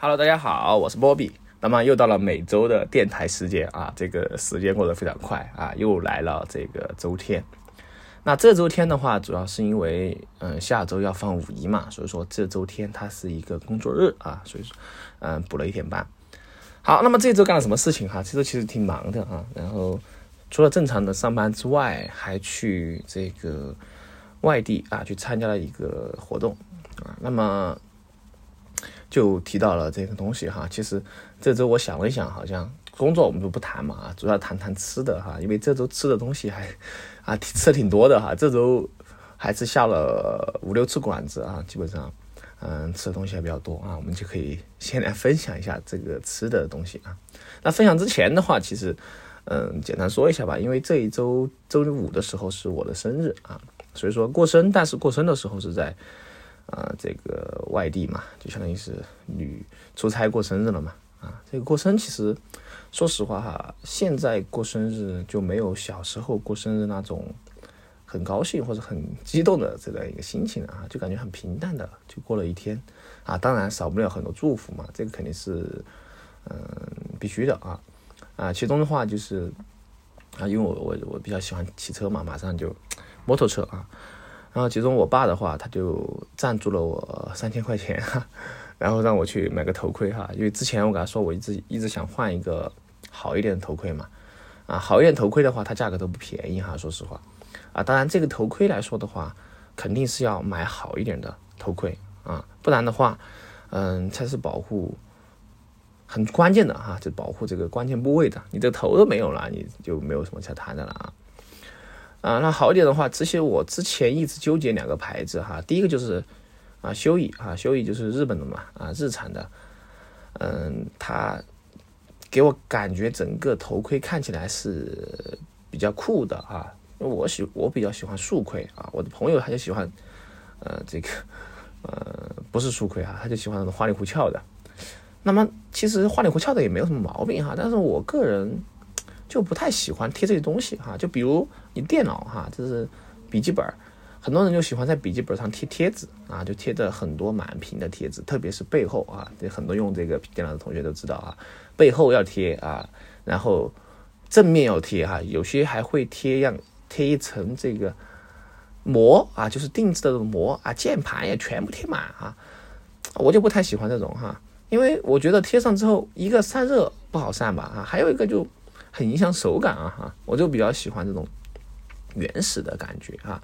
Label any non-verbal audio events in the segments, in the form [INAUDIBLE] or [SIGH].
Hello，大家好，我是波比。那么又到了每周的电台时间啊，这个时间过得非常快啊，又来了这个周天。那这周天的话，主要是因为嗯下周要放五一嘛，所以说这周天它是一个工作日啊，所以说嗯补了一天班。好，那么这周干了什么事情哈？这周其实挺忙的啊，然后除了正常的上班之外，还去这个外地啊去参加了一个活动啊，那么。就提到了这个东西哈，其实这周我想了一想，好像工作我们就不谈嘛啊，主要谈谈吃的哈，因为这周吃的东西还 [LAUGHS] 啊吃的挺多的哈，这周还是下了五六次馆子啊，基本上嗯吃的东西还比较多啊，我们就可以先来分享一下这个吃的东西啊。那分享之前的话，其实嗯简单说一下吧，因为这一周周五的时候是我的生日啊，所以说过生，但是过生的时候是在。啊，这个外地嘛，就相当于是旅出差过生日了嘛。啊，这个过生其实，说实话哈，现在过生日就没有小时候过生日那种很高兴或者很激动的这个一个心情啊，就感觉很平淡的就过了一天。啊，当然少不了很多祝福嘛，这个肯定是嗯必须的啊。啊，其中的话就是啊，因为我我我比较喜欢骑车嘛，马上就摩托车啊。然后其中我爸的话，他就赞助了我三千块钱，[LAUGHS] 然后让我去买个头盔哈。因为之前我跟他说，我一直一直想换一个好一点的头盔嘛。啊，好一点头盔的话，它价格都不便宜哈，说实话。啊，当然这个头盔来说的话，肯定是要买好一点的头盔啊，不然的话，嗯，才是保护很关键的哈，就保护这个关键部位的。你这头都没有了，你就没有什么可谈的了啊。啊，那好一点的话，这些我之前一直纠结两个牌子哈。第一个就是啊，修乙啊，修乙就是日本的嘛，啊，日产的，嗯，它给我感觉整个头盔看起来是比较酷的啊。我喜我比较喜欢竖盔啊，我的朋友他就喜欢呃这个呃不是竖盔啊，他就喜欢那种花里胡哨的。那么其实花里胡哨的也没有什么毛病哈，但是我个人。就不太喜欢贴这些东西哈，就比如你电脑哈，就是笔记本，很多人就喜欢在笔记本上贴贴纸啊，就贴着很多满屏的贴纸，特别是背后啊，这很多用这个电脑的同学都知道啊，背后要贴啊，然后正面要贴哈，有些还会贴样贴一层这个膜啊，就是定制的这种膜啊，键盘也全部贴满啊，我就不太喜欢这种哈，因为我觉得贴上之后，一个散热不好散吧啊，还有一个就。很影响手感啊哈，我就比较喜欢这种原始的感觉啊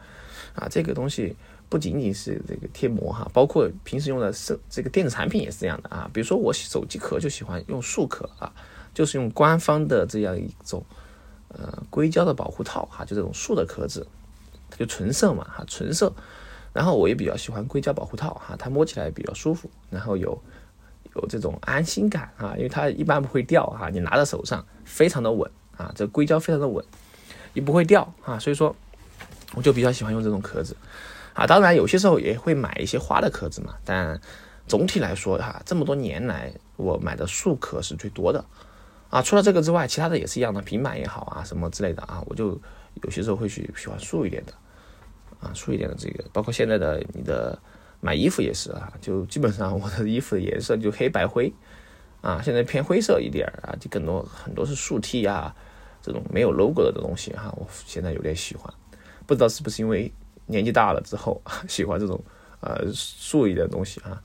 啊，这个东西不仅仅是这个贴膜哈，包括平时用的是这个电子产品也是这样的啊。比如说我手机壳就喜欢用塑壳啊，就是用官方的这样一种呃硅胶的保护套哈，就这种树的壳子，就纯色嘛哈，纯色。然后我也比较喜欢硅胶保护套哈，它摸起来比较舒服，然后有。有这种安心感啊，因为它一般不会掉哈，你拿在手上非常的稳啊，这硅胶非常的稳，也不会掉啊，所以说我就比较喜欢用这种壳子啊。当然有些时候也会买一些花的壳子嘛，但总体来说哈，这么多年来我买的塑壳是最多的啊。除了这个之外，其他的也是一样的，平板也好啊，什么之类的啊，我就有些时候会去喜欢素一点的啊，素一点的这个，包括现在的你的。买衣服也是啊，就基本上我的衣服的颜色就黑白灰，啊，现在偏灰色一点啊，就更多很多是竖 T 啊，这种没有 logo 的东西哈，我现在有点喜欢，不知道是不是因为年纪大了之后 [LAUGHS] 喜欢这种呃竖一点的东西啊。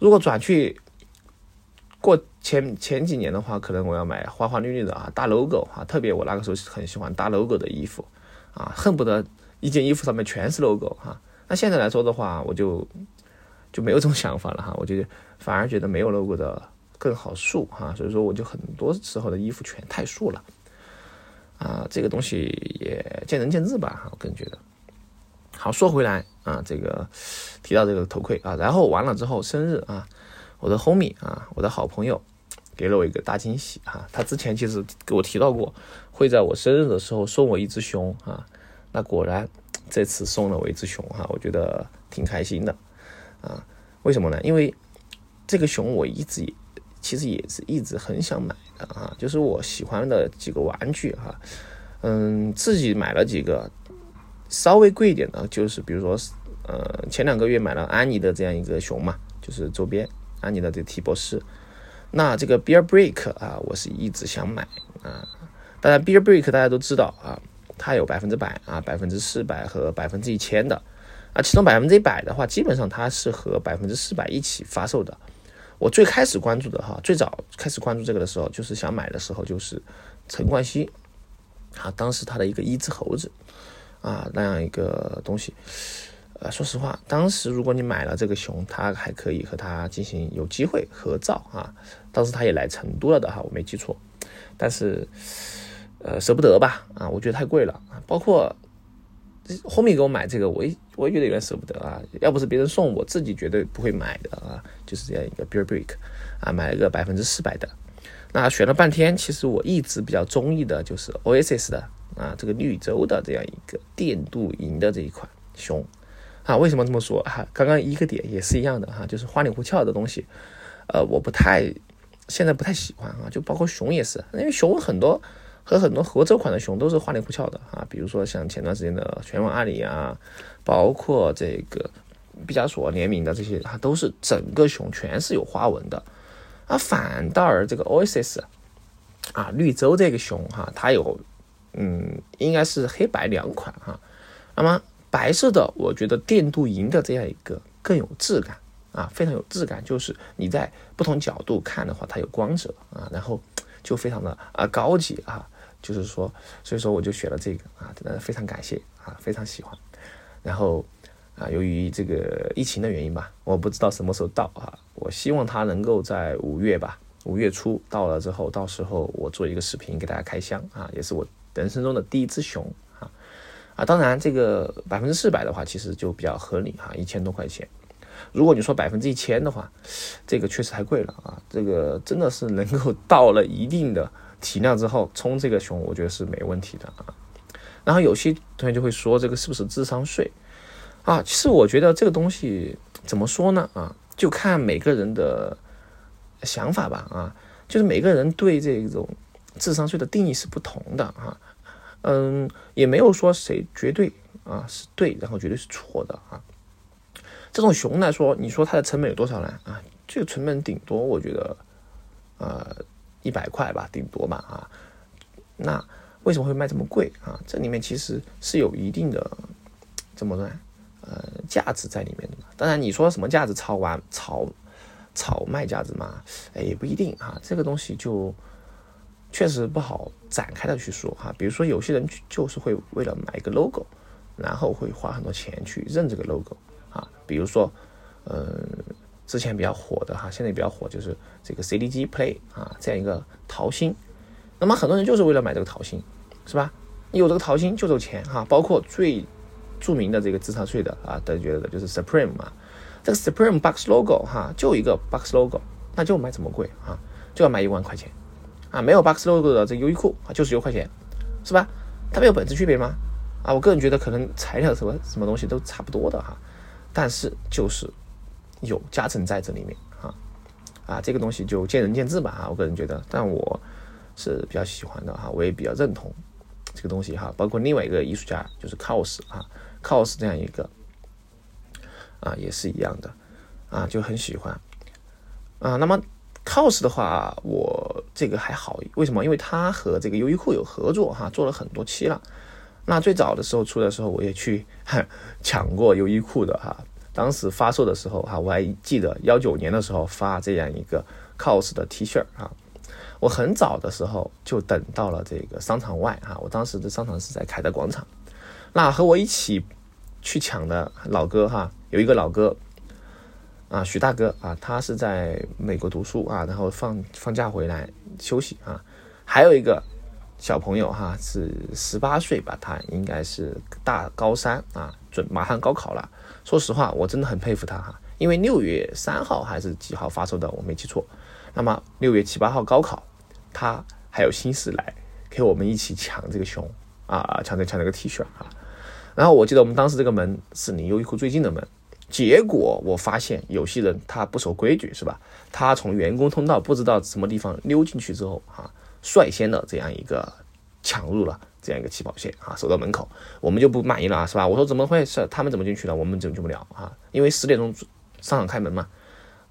如果转去过前前几年的话，可能我要买花花绿绿的啊，大 logo 啊，特别我那个时候很喜欢大 logo 的衣服啊，恨不得一件衣服上面全是 logo 哈。那现在来说的话，我就就没有这种想法了哈，[LAUGHS] 我就反而觉得没有 logo 的更好素哈，所以说我就很多时候的衣服全太素了啊，这个东西也见仁见智吧哈，我个人觉得。好，说回来啊，这个提到这个头盔啊，然后完了之后生日啊，我的 homie 啊，我的好朋友给了我一个大惊喜哈，他之前其实给我提到过，会在我生日的时候送我一只熊啊，那果然。这次送了我一只熊哈，我觉得挺开心的啊。为什么呢？因为这个熊我一直也其实也是一直很想买的啊。就是我喜欢的几个玩具哈，嗯，自己买了几个稍微贵一点的，就是比如说呃前两个月买了安妮的这样一个熊嘛，就是周边安妮的这个提博士。那这个 Beer Break 啊，我是一直想买啊。当然，Beer Break 大家都知道啊，它有百分之百啊、百分之四百和百分之一千的啊。其中百分之一百的话，基本上它是和百分之四百一起发售的。我最开始关注的哈，最早开始关注这个的时候，就是想买的时候，就是陈冠希啊，当时他的一个一只猴子啊那样一个东西。呃，说实话，当时如果你买了这个熊，它还可以和他进行有机会合照啊。当时他也来成都了的哈，我没记错。但是，呃，舍不得吧？啊，我觉得太贵了啊。包括后面给我买这个，我也我也觉得有点舍不得啊。要不是别人送，我自己绝对不会买的啊。就是这样一个 Beer Brick 啊，买了个百分之四百的。那选了半天，其实我一直比较中意的就是 Oasis 的啊，这个绿洲的这样一个电镀银的这一款熊。啊，为什么这么说？哈，刚刚一个点也是一样的哈，就是花里胡俏的东西，呃，我不太现在不太喜欢啊，就包括熊也是，因为熊很多和很多合作款的熊都是花里胡俏的啊，比如说像前段时间的拳王阿里啊，包括这个毕加索联名的这些，它都是整个熊全是有花纹的，啊，反倒而这个 Oasis 啊，绿洲这个熊哈，它有嗯，应该是黑白两款哈，那么。白色的，我觉得电镀银的这样一个更有质感啊，非常有质感。就是你在不同角度看的话，它有光泽啊，然后就非常的啊高级啊。就是说，所以说我就选了这个啊，真的非常感谢啊，非常喜欢。然后啊，由于这个疫情的原因吧，我不知道什么时候到啊。我希望它能够在五月吧，五月初到了之后，到时候我做一个视频给大家开箱啊，也是我人生中的第一只熊。啊啊，当然，这个百分之四百的话，其实就比较合理哈，一千多块钱。如果你说百分之一千的话，这个确实太贵了啊。这个真的是能够到了一定的提量之后冲这个熊，我觉得是没问题的啊。然后有些同学就会说，这个是不是智商税啊？其实我觉得这个东西怎么说呢啊，就看每个人的想法吧啊，就是每个人对这种智商税的定义是不同的啊。嗯，也没有说谁绝对啊是对，然后绝对是错的啊。这种熊来说，你说它的成本有多少呢？啊，这个成本顶多我觉得，呃，一百块吧，顶多吧啊。那为什么会卖这么贵啊？这里面其实是有一定的怎么说？呃，价值在里面的嘛。当然，你说什么价值炒完炒炒卖价值嘛？哎，也不一定啊。这个东西就。确实不好展开的去说哈，比如说有些人就是会为了买一个 logo，然后会花很多钱去认这个 logo 啊，比如说，嗯，之前比较火的哈，现在比较火就是这个 CDG Play 啊这样一个桃心，那么很多人就是为了买这个桃心，是吧？有这个桃心就有钱哈，包括最著名的这个智商税的啊，大家觉得的就是 Supreme 嘛，这个 Supreme Box Logo 哈，就一个 Box Logo，那就卖这么贵啊，就要卖一万块钱。啊，没有 box logo 的这优衣库啊，就是六块钱，是吧？它没有本质区别吗？啊，我个人觉得可能材料什么什么东西都差不多的哈，但是就是有加成在这里面啊，啊，这个东西就见仁见智吧啊，我个人觉得，但我是比较喜欢的哈，我也比较认同这个东西哈，包括另外一个艺术家就是 cos 啊，cos 这样一个啊，也是一样的啊，就很喜欢啊，那么。cos 的话，我这个还好，为什么？因为他和这个优衣库有合作哈，做了很多期了。那最早的时候出的时候，我也去 [LAUGHS] 抢过优衣库的哈。当时发售的时候哈，我还记得幺九年的时候发这样一个 cos 的 T 恤啊。我很早的时候就等到了这个商场外哈，我当时的商场是在凯德广场。那和我一起去抢的老哥哈，有一个老哥。啊，许大哥啊，他是在美国读书啊，然后放放假回来休息啊。还有一个小朋友哈，是十八岁吧，他应该是大高三啊，准马上高考了。说实话，我真的很佩服他哈，因为六月三号还是几号发售的，我没记错。那么六月七八号高考，他还有心思来给我们一起抢这个熊啊，抢这抢这个 T 恤啊。然后我记得我们当时这个门是离优衣库最近的门。结果我发现有些人他不守规矩，是吧？他从员工通道不知道什么地方溜进去之后，啊，率先的这样一个抢入了这样一个起跑线，啊，守到门口，我们就不满意了啊，是吧？我说怎么回事？他们怎么进去了？我们怎么进不了？啊，因为十点钟商场开门嘛，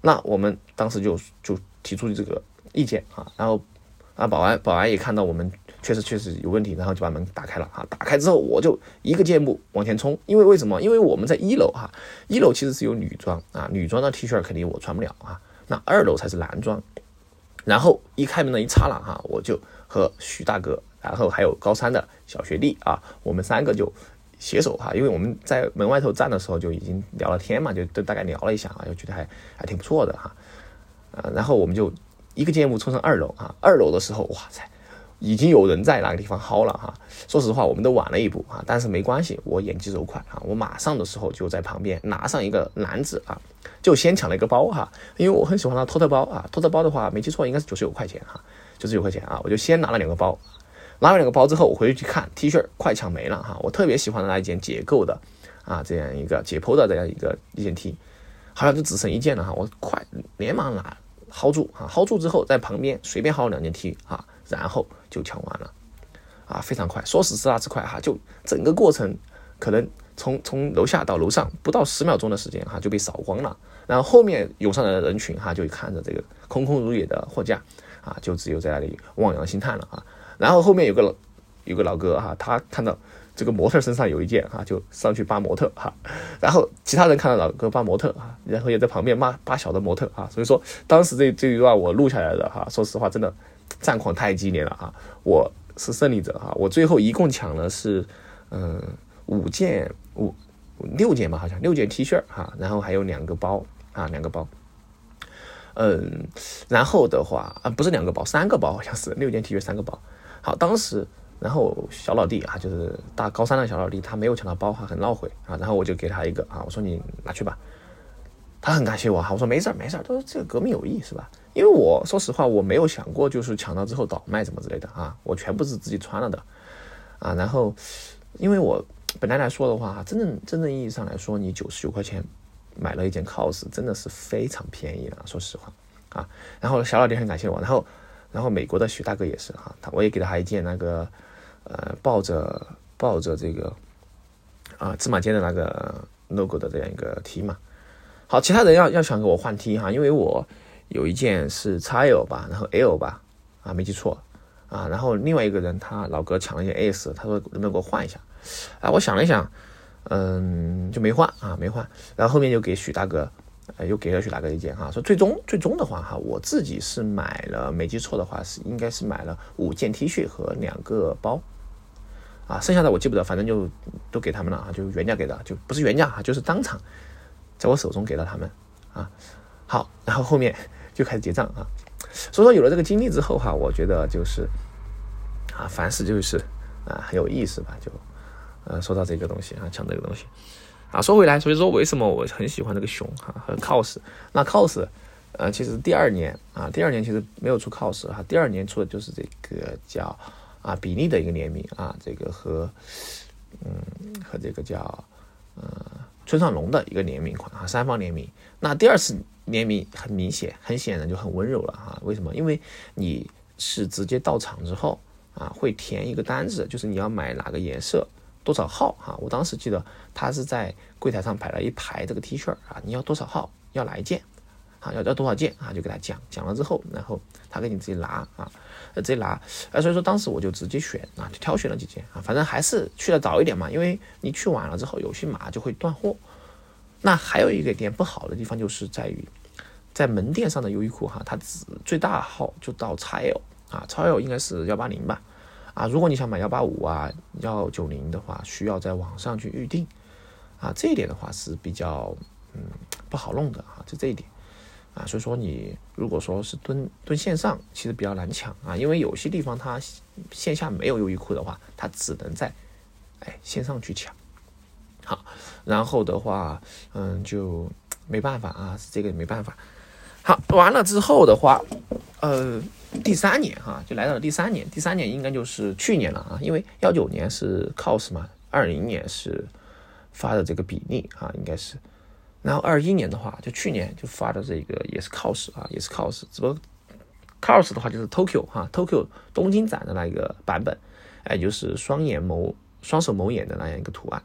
那我们当时就就提出这个意见啊，然后啊保安保安也看到我们确实确实有问题，然后就把门打开了啊。打开之后我就一个箭步往前冲，因为为什么？因为我们在一楼哈，一楼其实是有女装啊，女装的 T 恤肯定我穿不了啊，那二楼才是男装。然后一开门的一刹那哈，我就和徐大哥，然后还有高三的小学弟啊，我们三个就携手哈，因为我们在门外头站的时候就已经聊了天嘛，就都大概聊了一下啊，就觉得还还挺不错的哈，呃，然后我们就一个箭步冲上二楼啊，二楼的时候哇塞，已经有人在那个地方薅了哈，说实话我们都晚了一步啊，但是没关系，我眼疾手快啊，我马上的时候就在旁边拿上一个篮子啊。就先抢了一个包哈，因为我很喜欢那托特包啊，托特包的话没记错应该是九十九块钱哈，九十九块钱啊，我就先拿了两个包，拿了两个包之后，我回去看 T 恤快抢没了哈，我特别喜欢的那一件解构的啊，这样一个解剖的这样一个一件 T，好像就只剩一件了哈，我快连忙拿薅住啊，薅住之后在旁边随便薅两件 T 啊，然后就抢完了啊，非常快，说时迟那时快哈，就整个过程可能。从从楼下到楼上不到十秒钟的时间哈就被扫光了，然后后面涌上来的人群哈就看着这个空空如也的货架啊，就只有在那里望洋兴叹了啊。然后后面有个有个老哥哈，他看到这个模特身上有一件哈，就上去扒模特哈。然后其他人看到老哥扒模特哈，然后也在旁边骂扒小的模特啊。所以说当时这这一段我录下来的哈，说实话真的战况太激烈了啊。我是胜利者哈，我最后一共抢了是嗯。五件五六件吧，好像六件 T 恤哈，然后还有两个包啊，两个包，嗯，然后的话啊，不是两个包，三个包好像是六件 T 恤三个包。好，当时然后小老弟啊，就是大高三的小老弟，他没有抢到包哈，很懊悔啊。然后我就给他一个啊，我说你拿去吧。他很感谢我哈，我说没事儿没事儿，他说这个革命友谊是吧？因为我说实话我没有想过就是抢到之后倒卖什么之类的啊，我全部是自己穿了的啊。然后因为我。本来来说的话，真正真正意义上来说，你九十九块钱买了一件 cos，真的是非常便宜了。说实话，啊，然后小老弟很感谢我，然后然后美国的许大哥也是哈，他我也给了他一件那个呃抱着抱着这个啊芝麻街的那个 logo 的这样一个 T 嘛。好，其他人要要想给我换 T 哈，因为我有一件是 XL 吧，然后 L 吧，啊没记错啊，然后另外一个人他老哥抢了一件 S，他说能不能给我换一下？啊，我想了一想，嗯，就没换啊，没换。然后后面就给许大哥，呃，又给了许大哥一件哈。说最终最终的话哈，我自己是买了，没记错的话是应该是买了五件 T 恤和两个包，啊，剩下的我记不得，反正就都给他们了啊，就原价给的，就不是原价哈，就是当场在我手中给了他们啊。好，然后后面 [LAUGHS] 就开始结账啊。所以说有了这个经历之后哈，我觉得就是啊，凡事就是啊很有意思吧，就。呃，说到这个东西啊，抢这个东西啊，说回来，所以说为什么我很喜欢这个熊哈和 cos？那 cos，呃，其实第二年啊，第二年其实没有出 cos 哈，第二年出的就是这个叫啊比利的一个联名啊，这个和嗯和这个叫呃村上隆的一个联名款啊，三方联名。那第二次联名很明显，很显然就很温柔了哈。为什么？因为你是直接到场之后啊，会填一个单子，就是你要买哪个颜色。多少号哈？我当时记得他是在柜台上摆了一排这个 T 恤啊，你要多少号？要哪一件？啊，要要多少件啊？就给他讲讲了之后，然后他给你自己拿啊，直接拿。啊，所以说当时我就直接选啊，就挑选了几件啊，反正还是去的早一点嘛，因为你去晚了之后，有些码就会断货。那还有一个点不好的地方就是在于，在门店上的优衣库哈，它只最大号就到 XL 啊，XL 应该是幺八零吧。啊，如果你想买幺八五啊、幺九零的话，需要在网上去预定，啊，这一点的话是比较嗯不好弄的啊，就这一点啊，所以说你如果说是蹲蹲线上，其实比较难抢啊，因为有些地方它线下没有优衣库的话，它只能在哎线上去抢。好，然后的话，嗯，就没办法啊，这个没办法。好，完了之后的话，呃。第三年哈，就来到了第三年。第三年应该就是去年了啊，因为幺九年是 cos 嘛，二零年是发的这个比例啊，应该是。然后二一年的话，就去年就发的这个也是 cos 啊，也是 cos，只不过 cos 的话就是 Tokyo 哈，Tokyo 东京展的那一个版本，哎，就是双眼眸、双手眸眼的那样一个图案。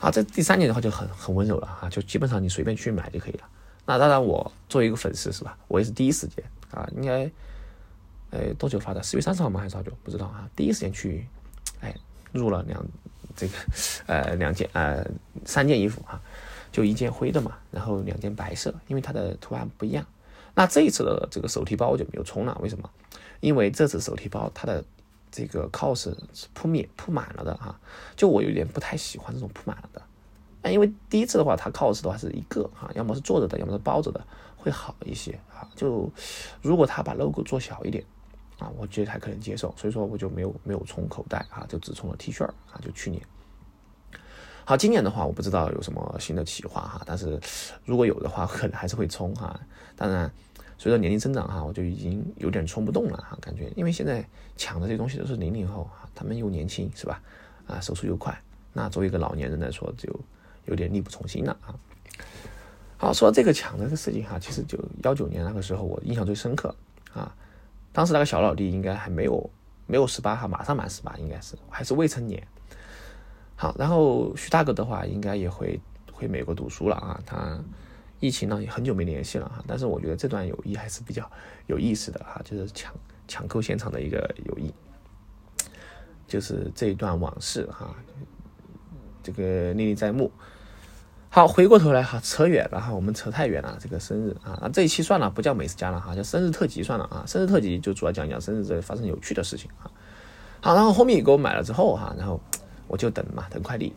好，这第三年的话就很很温柔了哈，就基本上你随便去买就可以了。那当然，我作为一个粉丝是吧，我也是第一时间啊，应该，哎，多久发的？四月三十号吗？还是好久？不知道啊。第一时间去，哎，入了两这个呃两件呃三件衣服啊，就一件灰的嘛，然后两件白色，因为它的图案不一样。那这一次的这个手提包我就没有冲了，为什么？因为这次手提包它的这个 cos 是铺面铺满了的哈，就我有点不太喜欢这种铺满了的。那因为第一次的话，它 cos 的话是一个哈，要么是坐着的，要么是包着的，会好一些啊。就如果他把 logo 做小一点啊，我觉得还可能接受。所以说我就没有没有充口袋啊，就只充了 T 恤啊。就去年，好，今年的话我不知道有什么新的企划哈，但是如果有的话，[LAUGHS] 可能还是会充哈。当然，随着年龄增长哈，我就已经有点充不动了哈，感觉因为现在抢的这些东西都是零零后啊，他们又年轻是吧？啊，手速又快，那作为一个老年人来说就。有点力不从心了啊！好，说到这个抢的这个事情哈，其实就幺九年那个时候，我印象最深刻啊。当时那个小老弟应该还没有没有十八哈，马上满十八，应该是还是未成年。好，然后徐大哥的话，应该也会回美国读书了啊。他疫情呢也很久没联系了哈，但是我觉得这段友谊还是比较有意思的哈，就是抢抢购现场的一个友谊，就是这一段往事哈，这个历历在目。好，回过头来哈，扯远了哈，我们扯太远了。这个生日啊，那这一期算了，不叫美食家了哈，叫生日特辑算了啊。生日特辑就主要讲讲生日这发生有趣的事情啊。好，然后后面给我买了之后哈，然后 [TSK] 我就等嘛，等快递。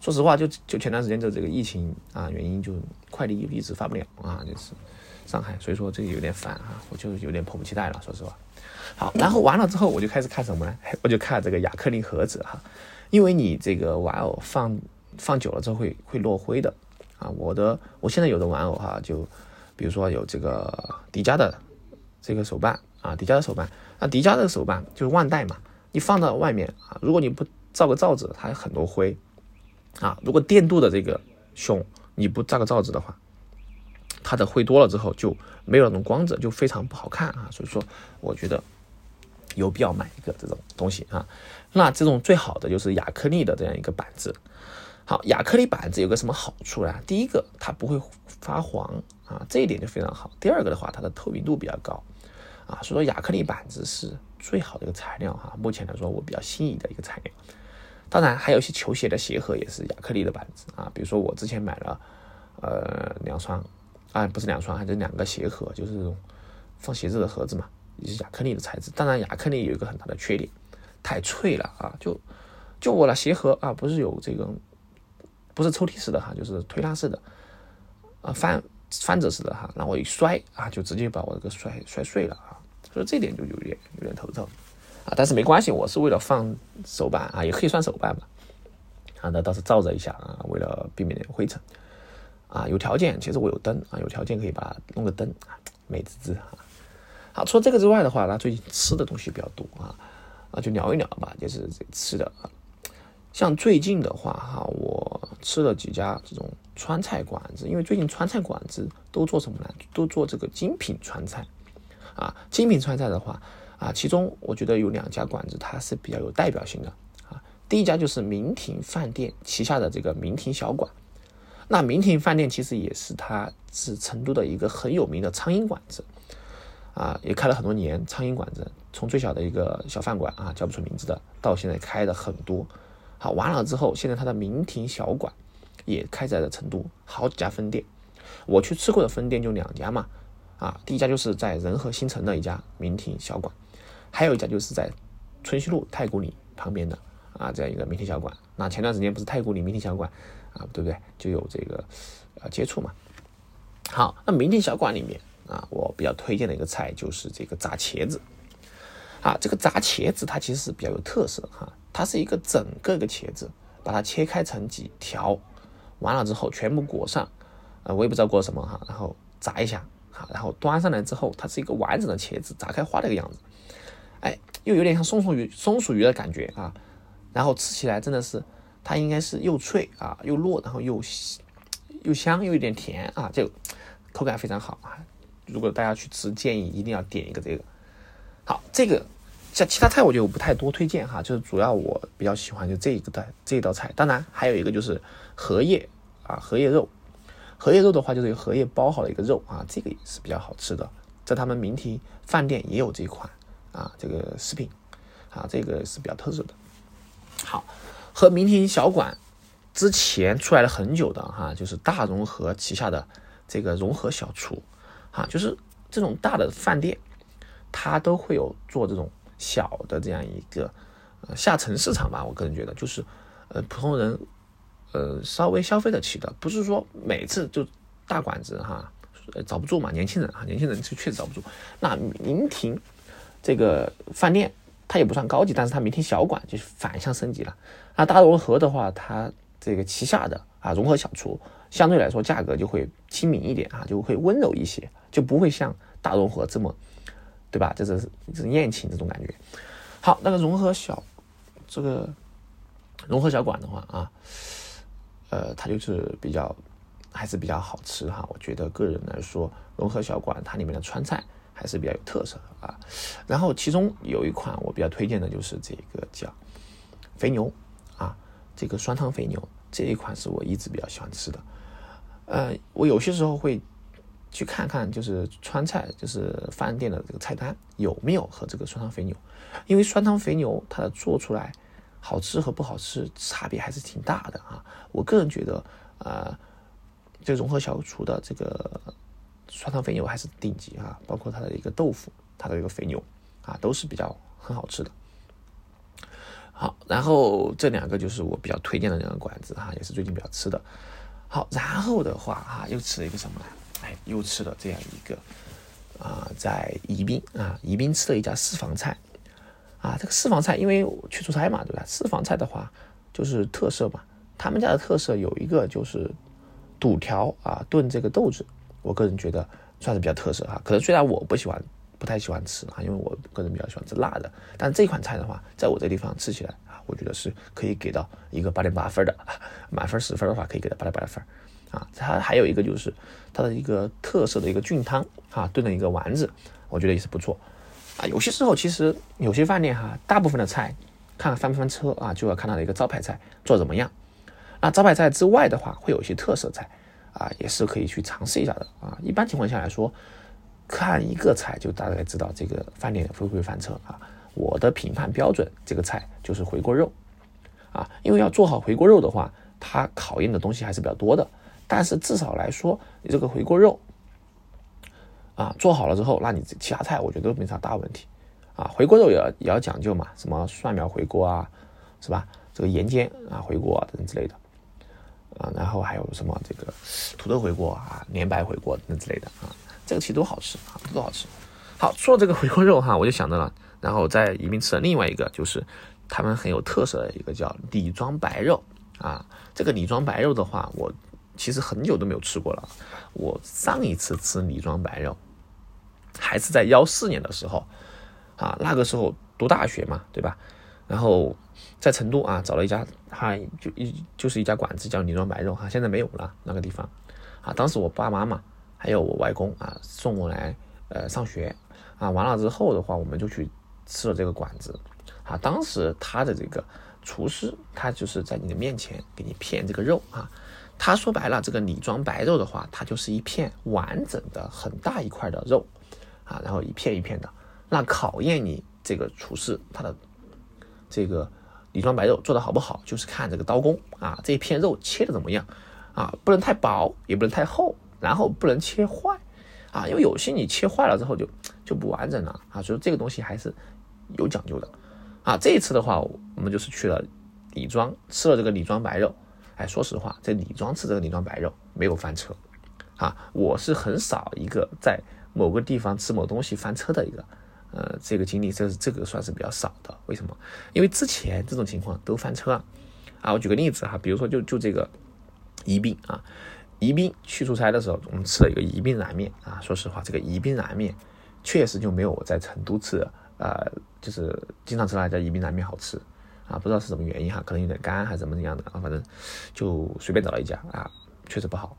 说实话，就就前段时间就这个疫情啊原因，就快递一直发不了啊，就是上海，所以说这个有点烦啊，我就有点迫不及待了。说实话，好，然后完了之后，我就开始看什么呢？[LAUGHS] 我就看这个亚克力盒子哈，因为你这个玩偶放。放久了之后会会落灰的，啊，我的我现在有的玩偶哈，就比如说有这个迪迦的这个手办啊，迪迦的手办，那迪迦的手办就是万代嘛，你放到外面啊，如果你不罩个罩子，它有很多灰啊。如果电镀的这个熊你不罩个罩子的话，它的灰多了之后就没有那种光泽，就非常不好看啊。所以说，我觉得有必要买一个这种东西啊。那这种最好的就是亚克力的这样一个板子。好，亚克力板子有个什么好处呢？第一个，它不会发黄啊，这一点就非常好。第二个的话，它的透明度比较高啊，所以说亚克力板子是最好的一个材料哈。目前来说，我比较心仪的一个材料。当然，还有一些球鞋的鞋盒也是亚克力的板子啊，比如说我之前买了呃两双啊，不是两双，还是两个鞋盒，就是放鞋子的盒子嘛，也是亚克力的材质。当然，亚克力有一个很大的缺点，太脆了啊，就就我的鞋盒啊，不是有这个。不是抽屉式的哈，就是推拉式的，啊翻翻着式的哈，然后我一摔啊，就直接把我这个摔摔碎了啊，所以这点就有点有点头疼啊，但是没关系，我是为了放手办啊，也可以算手办吧，啊，那倒是罩着一下啊，为了避免点灰尘啊，有条件，其实我有灯啊，有条件可以把它弄个灯啊，美滋滋啊。好，除了这个之外的话，那最近吃的东西比较多啊，啊，就聊一聊吧，就是吃的啊。像最近的话，哈，我吃了几家这种川菜馆子，因为最近川菜馆子都做什么呢？都做这个精品川菜，啊，精品川菜的话，啊，其中我觉得有两家馆子它是比较有代表性的，啊，第一家就是明庭饭店旗下的这个明庭小馆，那明庭饭店其实也是它是成都的一个很有名的苍蝇馆子，啊，也开了很多年苍蝇馆子，从最小的一个小饭馆啊叫不出名字的，到现在开的很多。好，完了之后，现在它的明庭小馆也开在了成都，好几家分店。我去吃过的分店就两家嘛，啊，第一家就是在仁和新城的一家明庭小馆，还有一家就是在春熙路太古里旁边的啊这样一个明庭小馆。那前段时间不是太古里明庭小馆啊，对不对？就有这个呃接触嘛。好，那明庭小馆里面啊，我比较推荐的一个菜就是这个炸茄子。啊，这个炸茄子它其实是比较有特色哈。它是一个整个个茄子，把它切开成几条，完了之后全部裹上，呃，我也不知道裹什么哈，然后炸一下，好，然后端上来之后，它是一个完整的茄子，炸开花的一个样子，哎，又有点像松鼠鱼松鼠鱼的感觉啊，然后吃起来真的是，它应该是又脆啊又糯，然后又又香又有点甜啊，就口感非常好啊。如果大家去吃，建议一定要点一个这个，好，这个。像其他菜我就不太多推荐哈，就是主要我比较喜欢就这一个的这一道菜，当然还有一个就是荷叶啊荷叶肉，荷叶肉的话，就是荷叶包好的一个肉啊，这个也是比较好吃的，在他们明亭饭店也有这一款啊，这个食品啊，这个是比较特色的。好，和明亭小馆之前出来了很久的哈，就是大融合旗下的这个融合小厨啊，就是这种大的饭店，它都会有做这种小的这样一个呃下沉市场吧。我个人觉得，就是呃普通人。呃，稍微消费得起的，不是说每次就大馆子哈，呃找不住嘛，年轻人啊，年轻人就确实找不住。那明庭这个饭店，它也不算高级，但是它明亭小馆就是反向升级了。那大融合的话，它这个旗下的啊融合小厨，相对来说价格就会亲民一点啊，就会温柔一些，就不会像大融合这么，对吧？这是这是宴请这种感觉。好，那个融合小这个融合小馆的话啊。呃，它就是比较还是比较好吃哈，我觉得个人来说，融合小馆它里面的川菜还是比较有特色的啊。然后其中有一款我比较推荐的就是这个叫肥牛啊，这个酸汤肥牛这一款是我一直比较喜欢吃的。呃，我有些时候会去看看，就是川菜，就是饭店的这个菜单有没有和这个酸汤肥牛，因为酸汤肥牛它的做出来。好吃和不好吃差别还是挺大的啊！我个人觉得，呃，这融合小厨的这个酸汤肥牛还是顶级啊，包括它的一个豆腐，它的一个肥牛啊，都是比较很好吃的。好，然后这两个就是我比较推荐的两个馆子哈，也是最近比较吃的。好，然后的话哈，又吃了一个什么呢？又吃了这样一个啊，在宜宾啊，宜宾吃了一家私房菜。啊，这个私房菜，因为去出差嘛，对吧？私房菜的话，就是特色嘛。他们家的特色有一个就是肚条啊，炖这个豆子，我个人觉得算是比较特色哈。可能虽然我不喜欢，不太喜欢吃啊，因为我个人比较喜欢吃辣的。但这款菜的话，在我这地方吃起来啊，我觉得是可以给到一个八点八分的，满分十分的话，可以给到八点八分啊。它还有一个就是它的一个特色的一个菌汤啊，炖的一个丸子，我觉得也是不错。啊，有些时候其实有些饭店哈，大部分的菜看翻不翻车啊，就要看它的一个招牌菜做怎么样。那招牌菜之外的话，会有一些特色菜啊，也是可以去尝试一下的啊。一般情况下来说，看一个菜就大概知道这个饭店会不会翻车啊。我的评判标准，这个菜就是回锅肉啊，因为要做好回锅肉的话，它考验的东西还是比较多的。但是至少来说，你这个回锅肉。啊，做好了之后，那你其他菜我觉得都没啥大问题，啊，回锅肉也要也要讲究嘛，什么蒜苗回锅啊，是吧？这个盐煎啊回锅啊等等之类的，啊，然后还有什么这个土豆回锅啊、莲白回锅等之类的啊，这个其实都好吃啊，都好吃。好，说到这个回锅肉哈，我就想到了，然后在宜宾吃的另外一个就是他们很有特色的一个叫李庄白肉啊，这个李庄白肉的话，我。其实很久都没有吃过了。我上一次吃李庄白肉，还是在幺四年的时候，啊，那个时候读大学嘛，对吧？然后在成都啊，找了一家，哈，就一就是一家馆子叫李庄白肉哈，现在没有了那个地方。啊，当时我爸妈嘛还有我外公啊送我来呃上学，啊，完了之后的话，我们就去吃了这个馆子。啊，当时他的这个厨师，他就是在你的面前给你片这个肉啊。他说白了，这个李庄白肉的话，它就是一片完整的很大一块的肉，啊，然后一片一片的。那考验你这个厨师他的这个李庄白肉做的好不好，就是看这个刀工啊，这一片肉切的怎么样啊，不能太薄，也不能太厚，然后不能切坏啊，因为有些你切坏了之后就就不完整了啊，所以这个东西还是有讲究的啊。这一次的话，我们就是去了李庄，吃了这个李庄白肉。哎，说实话，在李庄吃这个李庄白肉没有翻车，啊，我是很少一个在某个地方吃某东西翻车的一个，呃，这个经历，这是这个算是比较少的。为什么？因为之前这种情况都翻车啊。啊，我举个例子哈，比如说就就这个宜宾啊，宜宾去出差的时候，我们吃了一个宜宾燃面啊。说实话，这个宜宾燃面确实就没有我在成都吃，呃，就是经常吃那家宜宾燃面好吃。啊，不知道是什么原因哈，可能有点干还是怎么样的啊，反正就随便找了一家啊，确实不好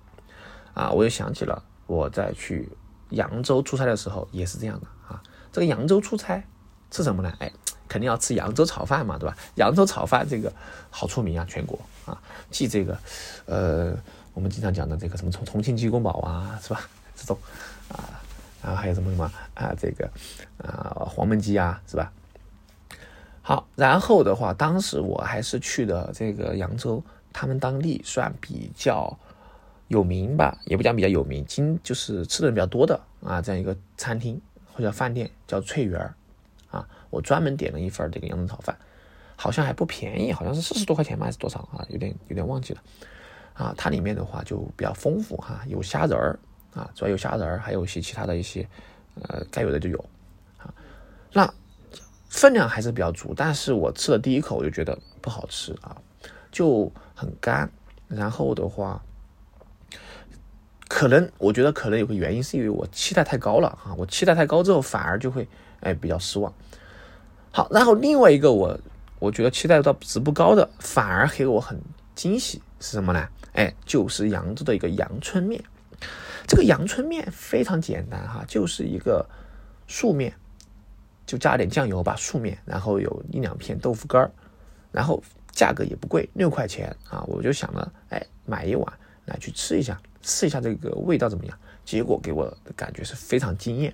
啊。我又想起了我在去扬州出差的时候也是这样的啊。这个扬州出差吃什么呢？哎，肯定要吃扬州炒饭嘛，对吧？扬州炒饭这个好出名啊，全国啊，既这个呃我们经常讲的这个什么重重庆鸡公煲啊，是吧？这种啊，然后还有什么什么啊，这个啊黄焖鸡啊，是吧？好，然后的话，当时我还是去的这个扬州，他们当地算比较有名吧，也不讲比较有名，今就是吃的人比较多的啊，这样一个餐厅或者饭店叫翠园儿啊，我专门点了一份这个扬州炒饭，好像还不便宜，好像是四十多块钱吧，还是多少啊？有点有点忘记了啊。它里面的话就比较丰富哈，有虾仁儿啊，主要有虾仁儿，还有一些其他的一些呃该有的就有啊。那分量还是比较足，但是我吃了第一口我就觉得不好吃啊，就很干。然后的话，可能我觉得可能有个原因是因为我期待太高了啊，我期待太高之后反而就会哎比较失望。好，然后另外一个我我觉得期待到值不高的，反而给我很惊喜是什么呢？哎，就是扬州的一个阳春面。这个阳春面非常简单哈，就是一个素面。就加点酱油吧，素面，然后有一两片豆腐干儿，然后价格也不贵，六块钱啊，我就想了，哎，买一碗来去吃一下，试一下这个味道怎么样？结果给我的感觉是非常惊艳。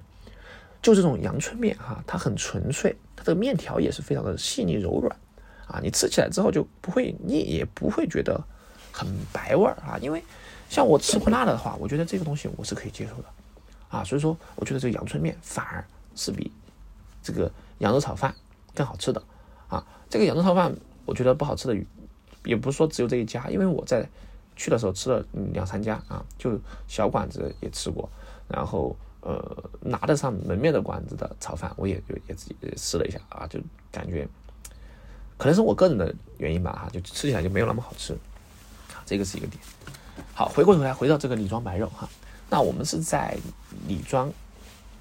就这种阳春面哈，它很纯粹，它的面条也是非常的细腻柔软啊，你吃起来之后就不会腻，也不会觉得很白味儿啊。因为像我吃不辣的话，我觉得这个东西我是可以接受的啊，所以说我觉得这个阳春面反而是比。这个扬州炒饭更好吃的啊！这个扬州炒饭我觉得不好吃的，也不是说只有这一家，因为我在去的时候吃了两三家啊，就小馆子也吃过，然后呃拿得上门面的馆子的炒饭我也也自己试了一下啊，就感觉可能是我个人的原因吧哈，就吃起来就没有那么好吃啊，这个是一个点。好，回过头来回到这个李庄白肉哈，那我们是在李庄。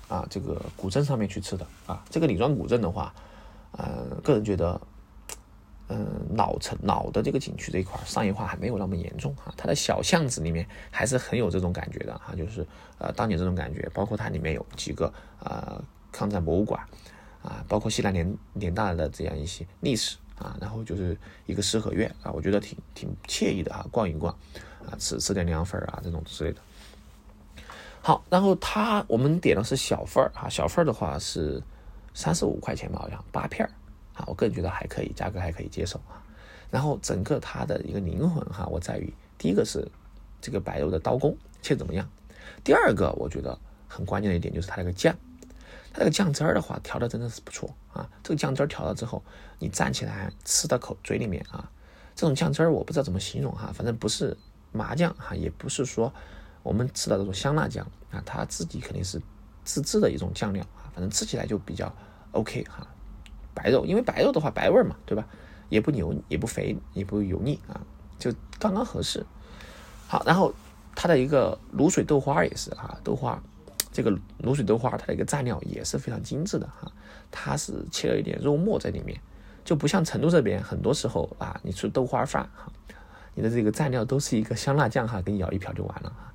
啊，这个古镇上面去吃的啊，这个李庄古镇的话，呃，个人觉得，嗯，老城老的这个景区这一块商业化还没有那么严重哈，它的小巷子里面还是很有这种感觉的哈，就是呃当年这种感觉，包括它里面有几个呃抗战博物馆啊，包括西南联联大的这样一些历史啊，然后就是一个四合院啊，我觉得挺挺惬意的哈，逛一逛啊，吃吃点凉粉啊这种之类的。好，然后它我们点的是小份儿啊，小份儿的话是三十五块钱吧，好像八片儿啊，我个人觉得还可以，价格还可以接受啊。然后整个它的一个灵魂哈，我在于第一个是这个白肉的刀工切怎么样，第二个我觉得很关键的一点就是它那个酱，它那个酱汁儿的话调的真的是不错啊。这个酱汁儿调了之后，你站起来吃到口嘴里面啊，这种酱汁儿我不知道怎么形容哈，反正不是麻酱哈，也不是说。我们吃的这种香辣酱啊，它自己肯定是自制的一种酱料啊，反正吃起来就比较 OK 哈。白肉，因为白肉的话白味嘛，对吧？也不油，也不肥，也不油腻啊，就刚刚合适。好，然后它的一个卤水豆花也是哈，豆花这个卤水豆花它的一个蘸料也是非常精致的哈，它是切了一点肉末在里面，就不像成都这边很多时候啊，你吃豆花饭哈，你的这个蘸料都是一个香辣酱哈，给你舀一瓢就完了哈。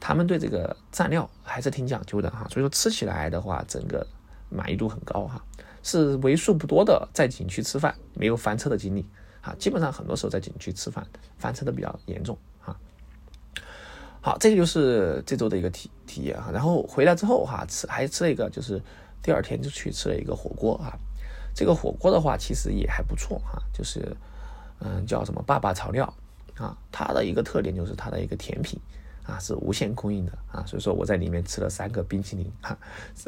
他们对这个蘸料还是挺讲究的哈，所以说吃起来的话，整个满意度很高哈，是为数不多的在景区吃饭没有翻车的经历啊。基本上很多时候在景区吃饭翻车的比较严重啊。好，这个就是这周的一个体体验哈。然后回来之后哈，吃还吃了一个，就是第二天就去吃了一个火锅啊。这个火锅的话其实也还不错哈，就是嗯叫什么爸爸炒料啊，它的一个特点就是它的一个甜品。啊，是无限供应的啊，所以说我在里面吃了三个冰淇淋，哈，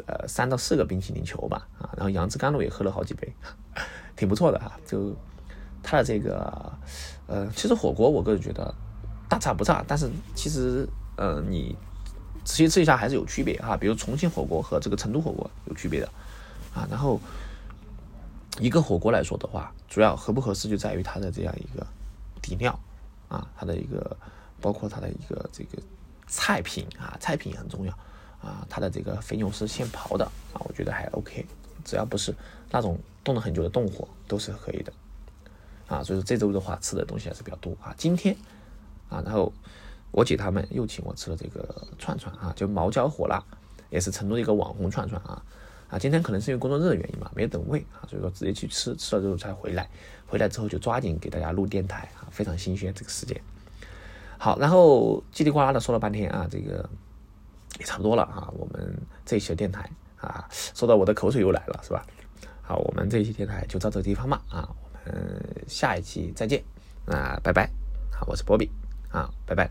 呃，三到四个冰淇淋球吧，啊，然后杨枝甘露也喝了好几杯，[LAUGHS] 挺不错的哈。就它的这个，呃，其实火锅我个人觉得大差不差，但是其实，呃，你仔细吃一下还是有区别哈。比如重庆火锅和这个成都火锅有区别的啊。然后一个火锅来说的话，主要合不合适就在于它的这样一个底料啊，它的一个。包括它的一个这个菜品啊，菜品也很重要啊。它的这个肥牛是现刨的啊，我觉得还 OK，只要不是那种冻了很久的冻货，都是可以的啊。所以说这周的话吃的东西还是比较多啊。今天啊，然后我姐他们又请我吃了这个串串啊，就毛椒火辣，也是成都的一个网红串串啊啊。今天可能是因为工作日的原因嘛，没有等位啊，所以说直接去吃，吃了之后才回来。回来之后就抓紧给大家录电台啊，非常新鲜这个时间。好，然后叽里呱啦的说了半天啊，这个也差不多了啊。我们这一期的电台啊，说到我的口水又来了，是吧？好，我们这一期电台就到这个地方吧啊，我们下一期再见啊，拜拜。好，我是波比啊，拜拜。